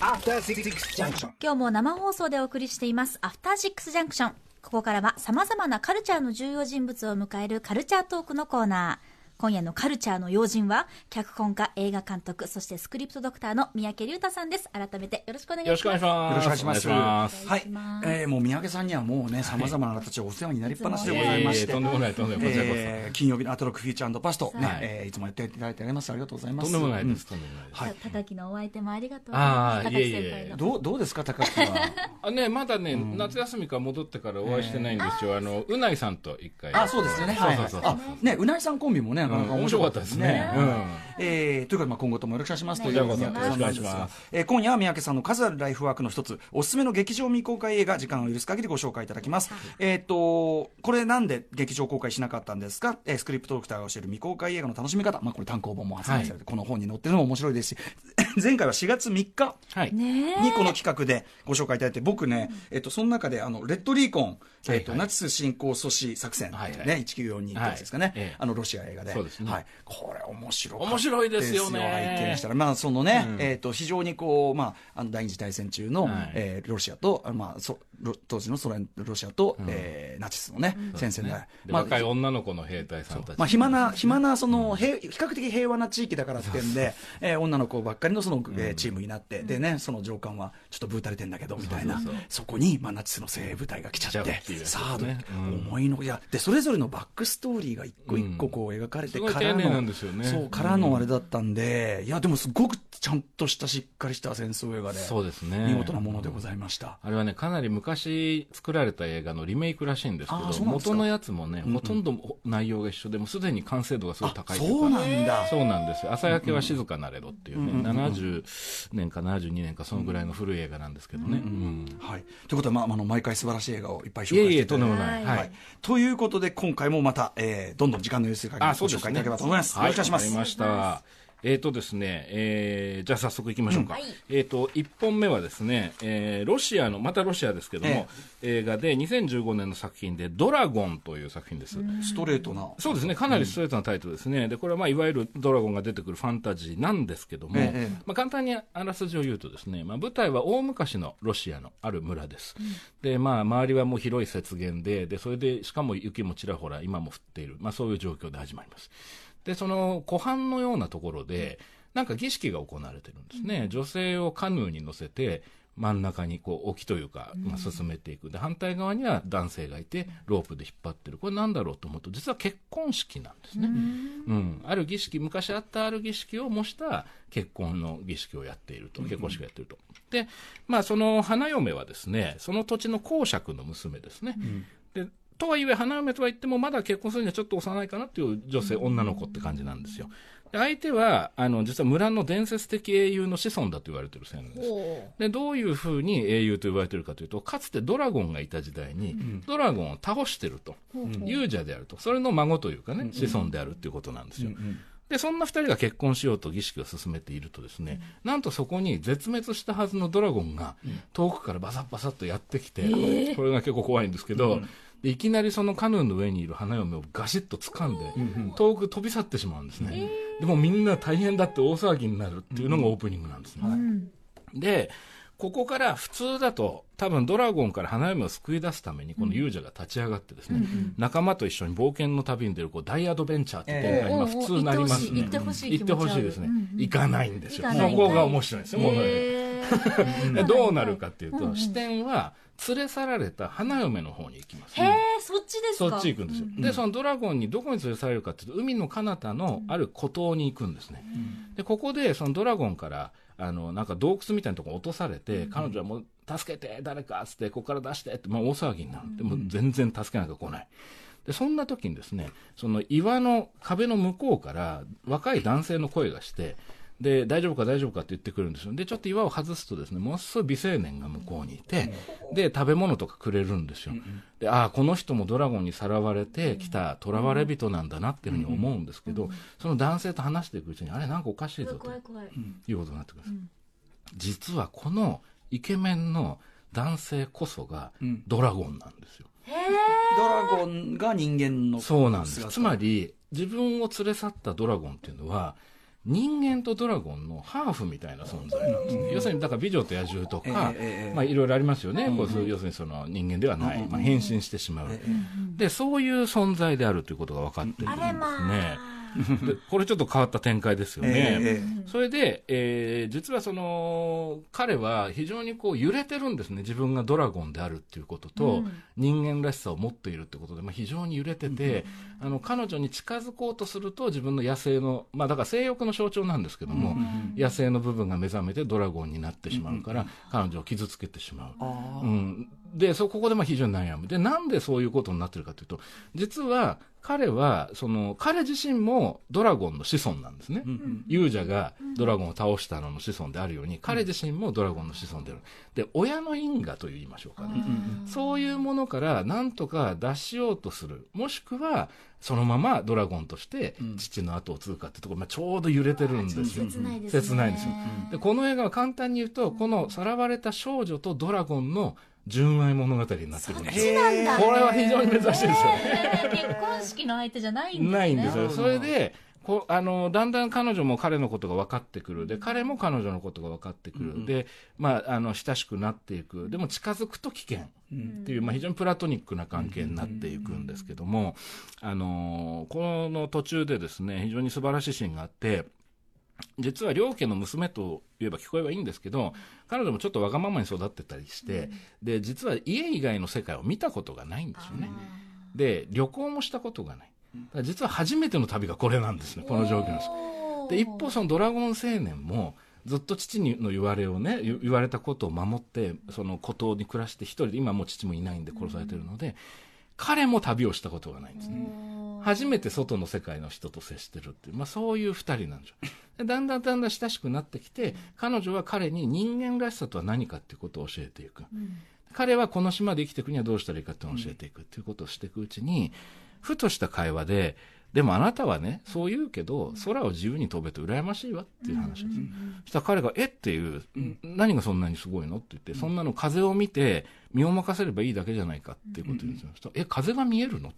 今日も生放送でお送りしています、アフターシックスジャンクション。ここからは様々なカルチャーの重要人物を迎えるカルチャートークのコーナー。今夜のカルチャーの要人は、脚本家、映画監督、そしてスクリプトドクターの三宅龍太さんです。改めてよろしくお願いします。よろしくお願いします。よろしくお願いします。お願いしますはいえーもう三宅さんにはもうね、様々な形でお世話になりっぱなしでございまして。とんでもないとんでもないえー金曜日のアトロックフューチャーパスト、ねはいえーいつもやっていただいてあります。ありがとうございます。とんでもないです。うんとんでもないです。はいたたきのお相手もありがとうございあます。高木ーいえいえ先輩の。どう、どうですか、高木は？あね、まだね、夏休みから戻ってからお会いしてないんですよ。あの、うないさんと一回。あ、そうですよね。そうそうそうそうあ、ね、うないさんコンビもね、なかなか面白かったですね。えーということで、まあ、今後ともよろしくお願いします。というこちらこそ三宅さんなんです。がよろしくお願いします。えー今夜は三宅さんの数あるライフワークの一つ、おすすめの劇場未公開映画、時間を許す限りご紹介いただきます。えっと、これなんで劇場公開しなかったんですか、えースクリプトドクターが教える未公開映画の楽しみ方、まあ、これ単行本も発売されて、この本に載ってるのも面白いですし、前回は4月3日、はい。ねえにこの企画でご紹介いただいて、僕ね、えっと、その中で、あの、レッドリーコン、えっと、ナチス侵攻阻止作戦、はいはい。ね、1942ってやつですかね、はい。ええ。あの、ロシア映画で。ですね。はい。これ面白面白いですよね。拝見したら、まあ、そのね、うん。えっと、非常にこう、まあ、あの、第二次大戦中の、はい。えーロシアと、あまあ、そロ当時のソ連、ロシアと、えーナチスのね、戦線で、でまあ、若い女の子の兵隊さんたち。まあ、暇な、暇な、その、平比較的平和な地域だからってんで、えー女の子ばっかりのその、えーチームになって、でね、その上官は、ちょっとブータれてんだけど、みたいな。そうそうそう、そこに、まあ、ナチスの精鋭部隊が来ちゃって。さあ、どううん。思いの、いや、で、それぞれのバックストーリーが一個一個こう描かれてからの、ね。そう、からのあれだったんで、いや、でもすごくちゃんとしたしっかりした戦争映画で、そうですね。見事なものでございました。あれはね、かなり昔作られた映画のリメイクらしいんですけど、元のやつもね、ほとんど内容が一緒で、もうすでに完成度がすごい高いそうなんだ。そうなんですよ。朝焼けは静かなれどっていうね、うんうんうん70年か72年かそのぐらいの古い映画なんですけどね。うんはい。ということで、まあ、あの、毎回素晴らしい映画をいっぱい紹介していえいえ、とんでもない。ははいい。ということで、今回もまた、えーどんどん時間の許す限りあ、ご。紹介いただければと思います。よろしくお願いします。わかりました。えーとですね、えーじゃあ早速行きましょうか。はいえーと、1本目はですね、えーロシアの、またロシアですけども、映画で2015年の作品で、ドラゴンという作品です。ストレートな。そうですね、かなりストレートなタイトルですね。で、これはまあ、いわゆるドラゴンが出てくるファンタジーなんですけども、ええまあ、簡単にあらすじを言うとですね、まあ、舞台は大昔のロシアのある村です。で、まあ、周りはもう広い雪原で、で、それで、しかも雪もちらほら今も降っている、まあ、そういう状況で始まります。で、その湖畔のようなところで、なんか儀式が行われてるんですね。女性をカヌーに乗せて、真ん中にこう沖というか、まあ、進めていく。で、反対側には男性がいて、ロープで引っ張ってる。これなんだろうと思うと、実は結婚式なんですね。うん。ある儀式、昔あったある儀式を模した結婚の儀式をやっていると。結婚式をやっていると。で、まあ、その花嫁はですね、その土地の公爵の娘ですね。で、とはいえ、花嫁とは言っても、まだ結婚するにはちょっと幼いかなっていう女性、女の子って感じなんですよ。で相手は、あの、実は村の伝説的英雄の子孫だと言われてる青年です。で、どういうふうに英雄と言われてるかというと、かつてドラゴンがいた時代に、ドラゴンを倒してると。勇者であると。それの孫というかね、子孫であるっていうことなんですよ。で、そんな二人が結婚しようと儀式を進めているとですね、なんとそこに絶滅したはずのドラゴンが遠くからバサッバサッとやってきて、これが結構怖いんですけど、でいきなりそのカヌーの上にいる花嫁をガシッと掴んで、遠く飛び去ってしまうんですね。でもみんな大変だって大騒ぎになるっていうのがオープニングなんですね。で、ここから普通だと、多分ドラゴンから花嫁を救い出すために、この勇者が立ち上がってですね、仲間と一緒に冒険の旅に出る、こう、大アドベンチャーっていう展開に、まあ普通なりますね。行ってほしい。行ってほしいですね。行かないんですよ。そこが面白いんです。よ、もうね。へー。でどうなるかっていうと、視点は、連れ去られた花嫁の方に行きます。へえ、そっちですか？そっち行くんですよ。で、そのドラゴンにどこに連れ去られるかっていうと、海の彼方のある孤島に行くんですね。で、ここで、そのドラゴンから、あの、なんか洞窟みたいなとこ落とされて、彼女はもう、助けて、誰かっつって、ここから出してって、まあ大騒ぎになる。でも全然助けなんか来ない。で、そんな時にですね、その岩の壁の向こうから若い男性の声がして、で、大丈夫か大丈夫かって言ってくるんですよ。で、ちょっと岩を外すとですね、ものすごい美青年が向こうにいて、で、食べ物とかくれるんですよ。で、ああ、この人もドラゴンにさらわれてきた囚われ人なんだなっていうふうに思うんですけど、その男性と話していくうちに、あれなんかおかしいぞと怖い怖い。いうことになってくるんです。実はこのイケメンの男性こそがドラゴンなんですよ。ドラゴンが人間のそうなんです。姿つまり、自分を連れ去ったドラゴンっていうのは、人間とドラゴンのハーフみたいな存在なんですね、要するにだから美女と野獣とか、まあ、いろいろありますよね、こう要するにその人間ではない、まあ、変身してしまう、でそういう存在であるということが分かってるんですね。でこれちょっと変わった展開ですよね。ええそれで、えー実はその彼は非常にこう揺れてるんですね。自分がドラゴンであるっていうことと、人間らしさを持っているってことで、まあ、非常に揺れてて、あの彼女に近づこうとすると自分の野生の、まあ、だから性欲の象徴なんですけども、野生の部分が目覚めてドラゴンになってしまうから、彼女を傷つけてしまう。あうん、でそここでまあ非常に悩む。でなんでそういうことになってるかというと実は彼はその彼自身もドラゴンの子孫なんですね、勇者がドラゴンを倒したのの子孫であるように、彼自身もドラゴンの子孫である。で親の因果と言いましょうかね、そういうものからなんとか脱しようとする。もしくはそのままドラゴンとして父の後を継ぐかってところ、まあ、ちょうど揺れてるんですよ。切ないですね。切ないんですよ。でこの映画は簡単に言うとこのさらわれた少女とドラゴンの純愛物語になってるんですよ。なんだ。これは非常に珍しいですよ。結婚式の相手じゃないんですねないんですよ。それでこうあのだんだん彼女も彼のことが分かってくる。で彼も彼女のことが分かってくる、で、まあ、あの親しくなっていく。でも近づくと危険。っていう、まあ、非常にプラトニックな関係になっていくんですけども、あのこの途中でですね非常に素晴らしいシーンがあって実は両家の娘と言えば聞こえはいいんですけど彼女もちょっとわがままに育ってたりして、で実は家以外の世界を見たことがないんですよね。で旅行もしたことがない。実は初めての旅がこれなんですねこの状況なんです。で一方そのドラゴン青年もずっと父にの言われをね言言われたことを守ってその孤島に暮らして一人で今もう父もいないんで殺されてるので、彼も旅をしたことがないんですね。初めて外の世界の人と接してるっていう、まあ、そういう二人なんですよ。でだんだんだんだん親しくなってきて彼女は彼に人間らしさとは何かっていうことを教えていく、彼はこの島で生きていくにはどうしたらいいかっていうのを教えていくっていうことをしていくうちに、ふとした会話で、でもあなたはね、そう言うけど、空を自由に飛べて羨ましいわっていう話です。そしたら彼が、え？っていう、何がそんなにすごいの？って言って、そんなの風を見て、身を任せればいいだけじゃないかっていうことを言うんですよ。そした。らえ、風が見えるの？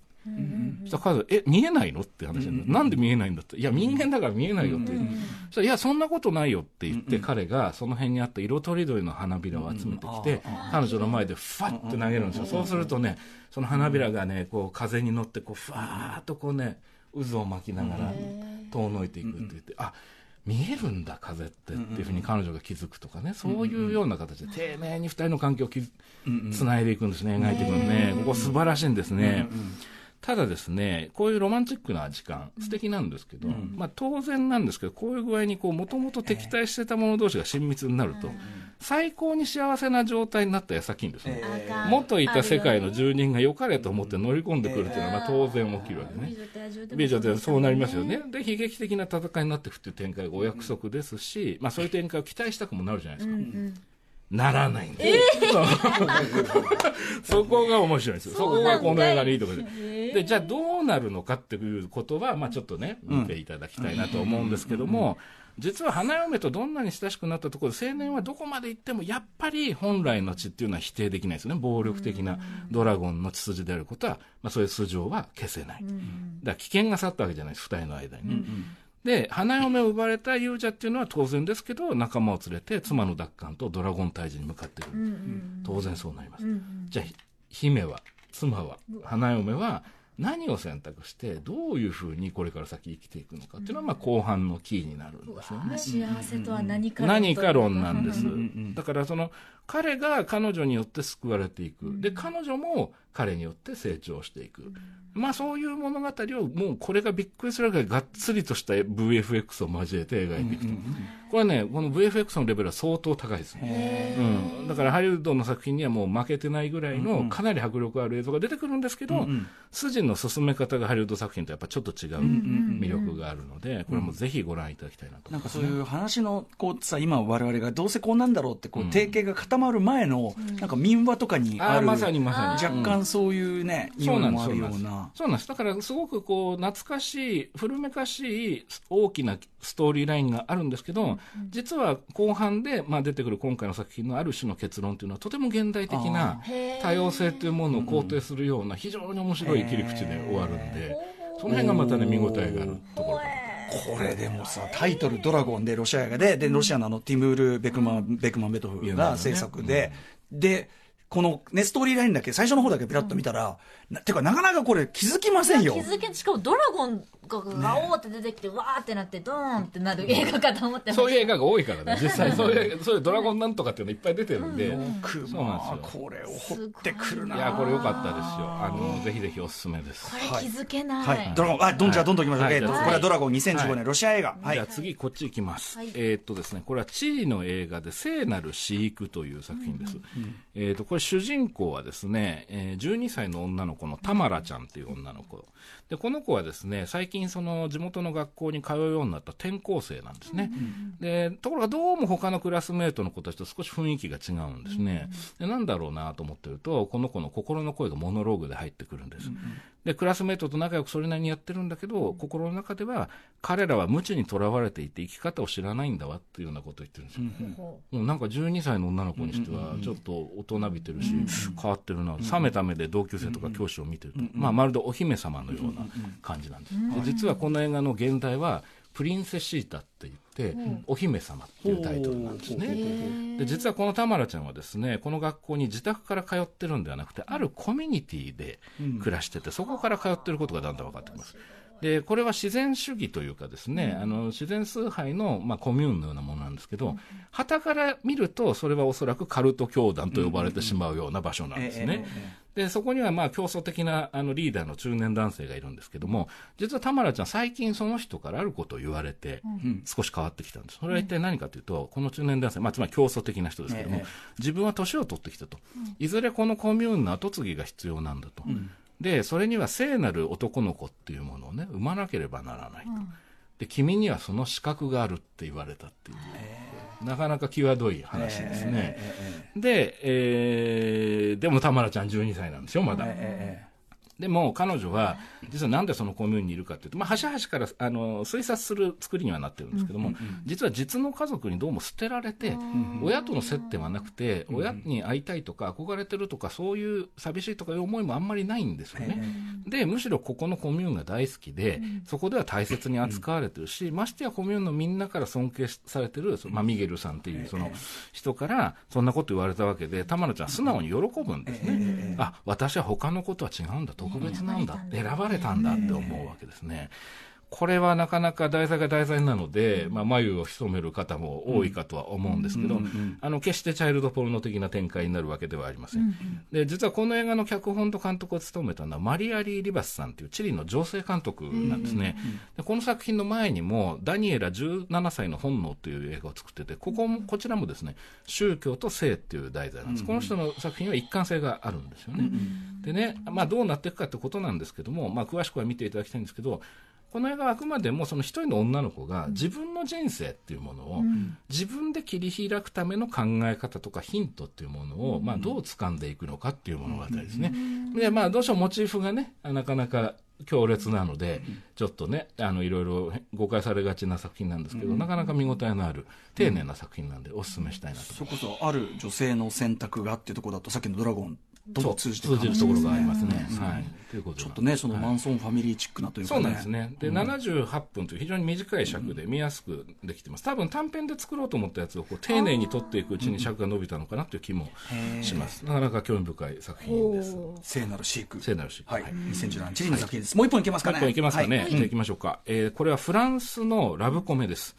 そしたら彼が、え、見えないの？って話なんだ。なんで見えないんだって。いや、人間だから見えないよって言う。そしたらいや、そんなことないよって言って、彼がその辺にあった色とりどりの花びらを集めてきて、彼女の前でファッて投げるんですよ。そうするとね、その花びらがね、こう風に乗って、こう、ふわーっとこうね、渦を巻きながら遠のいていくって言って、あ、見えるんだ風ってっていうふうに彼女が気づくとかね、そういうような形で丁寧に二人の関係をきつないでいくんですね、描いていくのね。ここ素晴らしいんですね。ただですね、こういうロマンチックな時間、素敵なんですけど、まあ当然なんですけど、こういう具合にこう、もともと敵対してた者同士が親密になると、最高に幸せな状態になった矢先にですね、あかん元いた世界の住人が良かれと思って乗り込んでくるっていうのは、まあ当然起きるわけね。美女でそうなりますよね。で、悲劇的な戦いになっていくっていう展開がお約束ですし、まあそういう展開を期待したくもなるじゃないですか。ならないんですよ。そこが面白いんですよ。そこがこの映画のいいところで。で、じゃあどうなるのかっていうことは、まあちょっとね、見ていただきたいなと思うんですけども、実は花嫁とどんなに親しくなったところで青年はどこまで行ってもやっぱり本来の血っていうのは否定できないですよね。暴力的なドラゴンの血筋であることは、まあ、そういう素性は消せない、だから危険が去ったわけじゃないです。二人の間にね、で花嫁を奪われた勇者っていうのは当然ですけど仲間を連れて妻の奪還とドラゴン退治に向かってくる、当然そうなります、じゃあひ姫は妻は花嫁は何を選択してどういうふうにこれから先生きていくのかっていうのはまあ後半のキーになるんですよね。幸せとは何か何か論なんです。ん。だからその彼が彼女によって救われていく。で、彼女も彼によって成長していく。まあそういう物語をもうこれがびっくりするぐらいがっつりとした VFX を交えて描いていくと。これはね、この VFX のレベルは相当高いですね。うん。だからハリウッドの作品にはもう負けてないぐらいのかなり迫力ある映像が出てくるんですけど、筋の進め方がハリウッド作品とやっぱちょっと違う魅力があるので、これもぜひご覧いただきたいなと思います。なんかそういう話のこうさ今我々がどうせこうなんだろうってこう定型が固まる前のなんか民話とかにあるまさにまさに。若干そういうねそうなんですもあるような。そうなんです。だから、すごくこう、懐かしい、古めかしい大きなストーリーラインがあるんですけど、実は後半で、まあ、出てくる今回の作品のある種の結論というのは、とても現代的な多様性というものを肯定するような、非常に面白い切り口で終わるんで、その辺がまたね、見応えがあるところかなこれでもさ、タイトルドラゴンでロシア映画で、で、ロシアのあのティムール・ベクマン、ベクマンベトフが制作で、で、このね、ストーリーラインだけ、最初の方だけピラッと見たら、なてか、なかなかこれ気づきませんよ気。づけしかもドラゴンがガオーって出てきて、わーってなってドーンってなる映画かと思ってそういう映画が多いからね、実際そういう、そういうドラゴンなんとかっていうのいっぱい出てるんで、くそうなんまあ、ですよ。これを掘ってくるな。いや、これ良かったですよ。あの、ぜひぜひおすすめですこ。れ気づけない、はい。ドラゴン、あ、どんじゃあどんどん行きましょう。はいえっと、はいこれはドラゴン2015は年ロシア映画。はいじゃあ。次こっち行きます、はいえーっとですねこれはチリの映画で「聖なる飼育」という作品です、えーっとこれ主人公はですね、えー12歳の女の子のタマラちゃんっていう女の子でこの子はですね最近その地元の学校に通うようになった転校生なんですね、でところがどうも他のクラスメートの子たちと少し雰囲気が違うんですね、でなんだろうなと思ってるとこの子の心の声がモノローグで入ってくるんです、でクラスメートと仲良くそれなりにやってるんだけど心の中では彼らは無知にとらわれていて生き方を知らないんだわっていうようなことを言ってるんですよ、ほもうなんか12歳の女の子にしてはちょっと大人びてるし、変わってるな、冷めた目で同級生とか教師を見てると、まあ、まるでお姫様のような感じなんです、で実はこの映画の現代はプリンセシータって言って、お姫様っていうタイトルなんですね、で実はこのタマラちゃんはですねこの学校に自宅から通ってるんではなくてあるコミュニティで暮らしてて、そこから通ってることがだんだん分かってきますでこれは自然主義というかですね、あの自然崇拝の、まあ、コミューンのようなものなんですけど、旗から見るとそれはおそらくカルト教団と呼ばれてしまうような場所なんですね。でそこにはまあ競争的なあのリーダーの中年男性がいるんですけども実はタマラちゃん最近その人からあることを言われて少し変わってきたんです。それは一体何かというとこの中年男性、まあ、つまり競争的な人ですけども、ええ。自分は年を取ってきたと。いずれこのコミューンの後継ぎが必要なんだと、でそれには聖なる男の子っていうものをね生まなければならないと、で君にはその資格があるって言われたっていう、なかなか際どい話ですね、で、えーでもタマラちゃん12歳なんですよまだ、でも彼女は実はなんでそのコミューンにいるかっていうと、まあ、端々からあの推察する作りにはなってるんですけども、実は実の家族にどうも捨てられて、親との接点はなくて、親に会いたいとか憧れてるとかそういう寂しいとかいう思いもあんまりないんですよね。でむしろここのコミューンが大好きで、そこでは大切に扱われてるし、ましてやコミューンのみんなから尊敬されてる、まあ、ミゲルさんっていうその人からそんなこと言われたわけでタマラちゃんは素直に喜ぶんですね。あ私は他のことは違うんだ特別なんだ選ばれたんだって思うわけですね。これはなかなか題材が題材なので、まあ、眉を潜める方も多いかとは思うんですけど、あの決してチャイルドポルノ的な展開になるわけではありません。で実はこの映画の脚本と監督を務めたのはマリアリー・リバスさんというチリの女性監督なんですね。でこの作品の前にもダニエラ17歳の本能という映画を作っててここもこちらもですね宗教と性っていう題材なんです。この人の作品は一貫性があるんですよね。でね、まあ、どうなっていくかってことなんですけども、まあ、詳しくは見ていただきたいんですけどこの映画はあくまでもその一人の女の子が自分の人生っていうものを自分で切り開くための考え方とかヒントっていうものをまあどう掴んでいくのかっていう物語ですね。でまあどうしてもモチーフがねなかなか強烈なのでちょっとねあのいろいろ誤解されがちな作品なんですけどなかなか見応えのある丁寧な作品なんでお勧めしたいなと。それこそある女性の選択がっていうところだとさっきのドラゴンとも通じてるところがありますね。うんはい、ということちょっとねそのマンソンファミリーチックなというかね。そうなんですね。で、78分という非常に短い尺で見やすくできてます。多分短編で作ろうと思ったやつをこう丁寧に撮っていくうちに尺が伸びたのかなという気もします。なかなか興味深い作品です。聖なる飼育聖なるし。はい、2017年チリの作品です、もう一本いけますかね。もう一本いけますかね。はい。じゃあ行きましょうか。えーこれはフランスのラブコメです。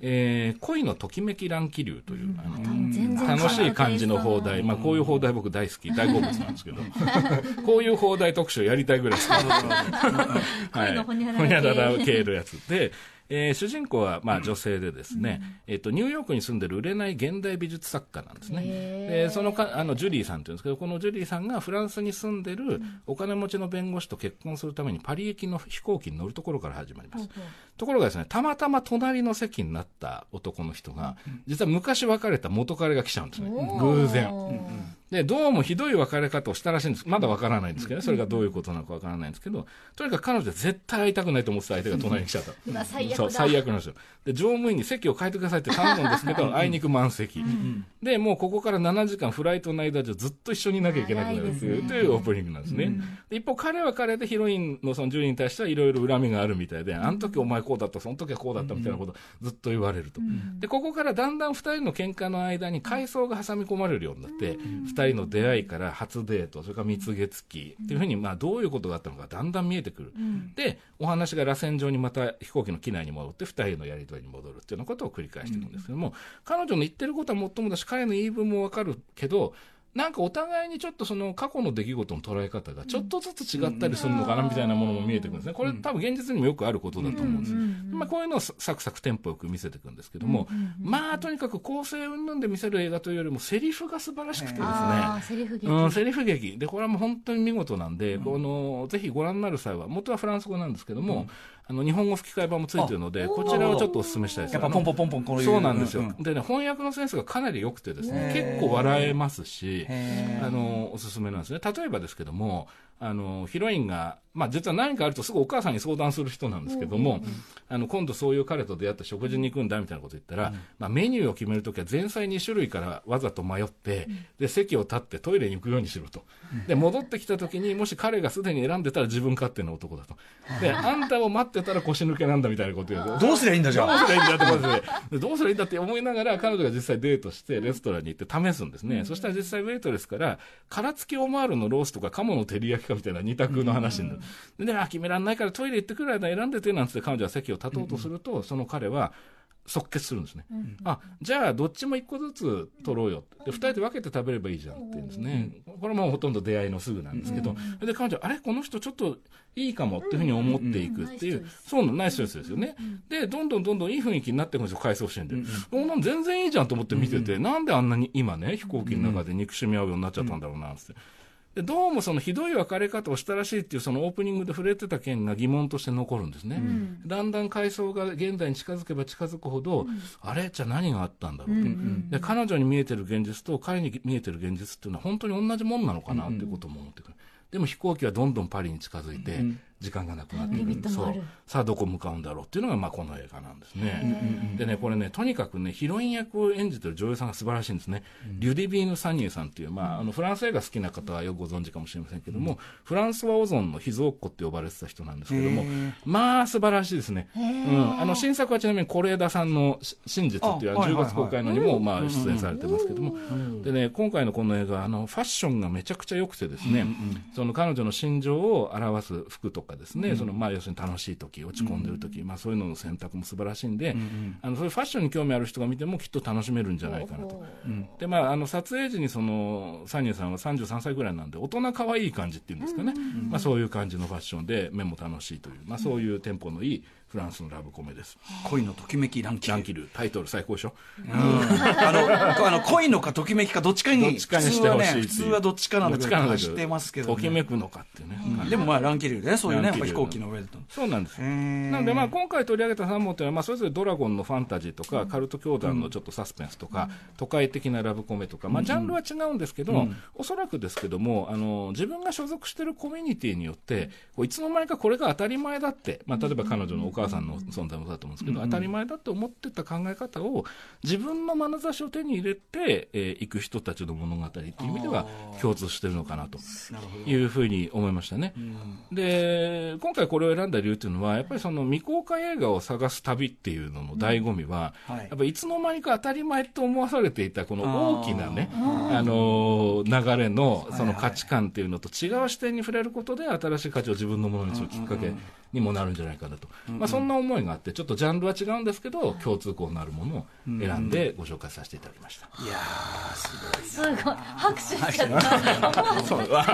えー恋のときめき乱気流という、あの楽しい感じの放題、まあ、こういう放題僕大好き、大好物なんですけど、こういう放題特集やりたいぐらい好き恋のほにゃらら系。のやつで、えー主人公はまあ女性でですね、えっとニューヨークに住んでる売れない現代美術作家なんですね。でそのかあのジュリーさんっていうんですけどこのジュリーさんがフランスに住んでるお金持ちの弁護士と結婚するためにパリ行きの飛行機に乗るところから始まります。ところがですねたまたま隣の席になった男の人が実は昔別れた元彼が来ちゃうんですね。偶然。で、どうもひどい別れ方をしたらしいんです。まだわからないんですけどね。それがどういうことなのかわからないんですけど、とにかく彼女は絶対会いたくないと思ってた相手が隣に来ちゃった。最悪だそう、最悪なんですよ。で、乗務員に席を変えてくださいって頼むんですけど、あいにく満席。で、もうここから7時間フライトの間じゃずっと一緒にいなきゃいけなくなるっていう、というオープニングなんですね。で一方、彼は彼でヒロインのそのジュリーに対してはいろいろ恨みがあるみたいで、あの時お前こうだった、その時はこうだったみたいなことをずっと言われると。で、ここからだんだん二人の喧嘩の間に階層が挟み込まれるようになって、二人の出会いから初デート、それから蜜月期。っていうふうに、まあどういうことがあったのかだんだん見えてくる。で、お話が螺旋状にまた飛行機の機内に戻って二人のやり取りに戻るっていうようなことを繰り返していくんですけども、彼女の言ってることはもっともだし、彼の言い分もわかるけど、なんかお互いにちょっとその過去の出来事の捉え方がちょっとずつ違ったりするのかなみたいなものも見えてくるんですね。これ多分現実にもよくあることだと思うんです。まあこういうのをサクサクテンポよく見せていくんですけども、まあとにかく構成云々で見せる映画というよりもセリフが素晴らしくてですね。ああ、セリフ劇。うん、セリフ劇。で、これはもう本当に見事なんで、この、ぜひご覧になる際は、元はフランス語なんですけども、あの、日本語吹き替え版もついてるので、こちらをちょっとお勧めしたいです。やっぱポンポンポンポンこういうそうなんですよ。でね、翻訳のセンスがかなり良くてですね、結構笑えますし、あの、おすすめなんですね。例えばですけども、あの、ヒロインが、まあ実は何かあるとすぐお母さんに相談する人なんですけども、あの、今度そういう彼と出会って食事に行くんだみたいなこと言ったら、まあメニューを決めるときは前菜2種類からわざと迷って、で、席を立ってトイレに行くようにしろと。で、戻ってきたときに、もし彼がすでに選んでたら自分勝手な男だと。で、あんたを待ってたら腰抜けなんだみたいなこと言う。どうすりゃいいん。だじゃあどうすりゃいいんだってことででどうすりゃいいんだって思いながら彼女が実際デートしてレストランに行って試すんですね、そしたら実際ウェイトレスから殻付きオマールのロースとか鴨の照り焼きかみたいな二択の話になる、でねあ決めらんないからトイレ行ってくる間選んでてなんつって彼女は席を立とうとすると、その彼は即決するんですね、あじゃあどっちも一個ずつ取ろうよ。で二人で分けて食べればいいじゃんって言うんですね、これもほとんど出会いのすぐなんですけど、で彼女あれこの人ちょっといいかもっていうふうに思っていくっていう、うんうん。そうイスですよね、でどんどんどんどんいい雰囲気になっていくんですよ。回想シーンで、こん全然いいじゃんと思って見てて、なんであんなに今ね飛行機の中で憎しみ合うようになっちゃったんだろうなって。でどうもそのひどい別れ方をしたらしいっていうそのオープニングで触れてた件が疑問として残るんですね、だんだん回想が現代に近づけば近づくほど、あれ？じゃあ何があったんだろうと、で彼女に見えてる現実と彼に見えてる現実っていうのは本当に同じもんなのかなっていうことも思ってくる、でも飛行機はどんどんパリに近づいて、時間がなくなってくる。そう。さあどこ向かうんだろうっていうのがまあこの映画なんですね、でねこれねとにかくねヒロイン役を演じてる女優さんが素晴らしいんですね、リュディビーヌ・サニエさんっていう、まあ、あのフランス映画好きな方はよくご存知かもしれませんけども、フランスはオゾンの秘蔵っ子って呼ばれてた人なんですけどもまあ素晴らしいですね、うん、あの新作はちなみに是枝さんのし「真実」っていうあはいはいはい。10月公開のにもまあ出演されてますけども、でね今回のこの映画あのファッションがめちゃくちゃ良くてですね、その彼女の心情を表す服とかですね、そのまあ要するに楽しい時落ち込んでる時、まあそういうのの選択も素晴らしいんで、あのそういうファッションに興味ある人が見てもきっと楽しめるんじゃないかなと。でまあ、あの撮影時にそのサニエさんは33歳ぐらいなんで大人可愛い感じっていうんですかね、まあ、そういう感じのファッションで目も楽しいという、まあ、そういうテンポのいいフランスのラブコメです。恋のときめきランキング。ランキルタイトル最高でしょ？あの あの恋のかときめきかどっちかにどっちかにしてほしいね普通はどっちかなんだけどっちかけしてますけど、ね、ときめくのかっていうね、でもまあランキルでねそういうねやっぱ飛行機の上でと。そうなんですなので、まあ、今回取り上げた3本というのは、まあ、それぞれドラゴンのファンタジーとか、カルト教団のちょっとサスペンスとか、都会的なラブコメとか、まあ、ジャンルは違うんですけど、おそらくですけどもあの、自分が所属しているコミュニティによって、こういつの間にかこれが当たり前だって、まあ、例えば彼女のお母さんの存在もだと思うんですけど、当たり前だって思ってた考え方を、自分の眼差しを手に入れて、えー行く人たちの物語っていう意味では、共通してるのかなというふうに思いましたね。で、今回これを選んだ理由っていうのは、やっぱりその未公開映画を探す旅っていうのの醍醐味は、はい。やっぱいつの間にか当たり前と思わされていたこの大きなね、あのー流れのその価値観っていうのと違う視点に触れることで新しい価値を自分のものにするきっかけにもなるんじゃないかなと。まあそんな思いがあって、ちょっとジャンルは違うんですけど、共通項のあるものを選んでご紹介させていただきました。いやーすごいすごい。拍手しちゃった。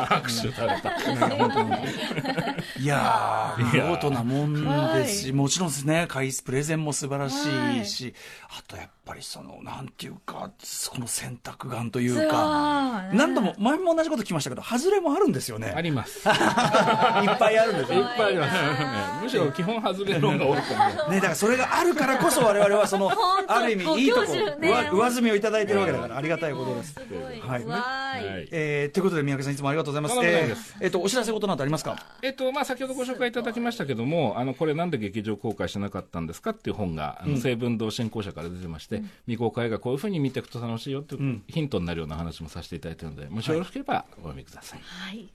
拍手された。いやー、見事なもんですし、もちろんですね、カイスプレゼンも素晴らしいし、あとやっぱりその、なんていうか、この選択眼というか、何度も、前も同じこと聞きましたけど、外れもあるんですよね。あります。いっぱいあるんですよ。いっぱいあります。むしろ基本外れ論が多いと思う。ね、だからそれがあるからこそ我々はそのある意味いいとこ、ね上上積みをいただいてるわけだからありがたいことです。はいわーい。はいえー、ということで三宅さんいつもありがとうございます。えーえっとお知らせ事などありますか？えっとまあ、先ほどご紹介いただきましたけども、あのこれ、なんで劇場公開しなかったんですかっていう本が、あの成文堂振興社から出てまして、未公開がこういうふうに見ていくと楽しいよっていうヒントになるような話もさせていただいているので、もしよろしければお読みください。はい。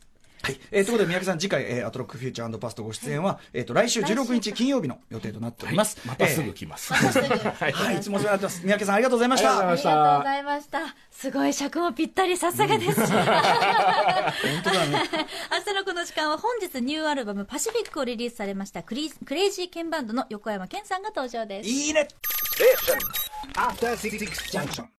はい、えー、ということで三宅さん次回、えー、アトロックフューチャーパストご出演は、えっ、と来週16日金曜日の予定となっております。またすぐえ来ます。ー はい、いつもお世話になってます。三宅さんありがとうございました。ありがとうございましたありがとうございました。すごい尺もぴったり、さすがです。本当だね。明日のこの時間は本日ニューアルバムパシフィックをリリースされましたクリクレイジーケンバンドの横山健さんが登場です。いいね。After Six Junction.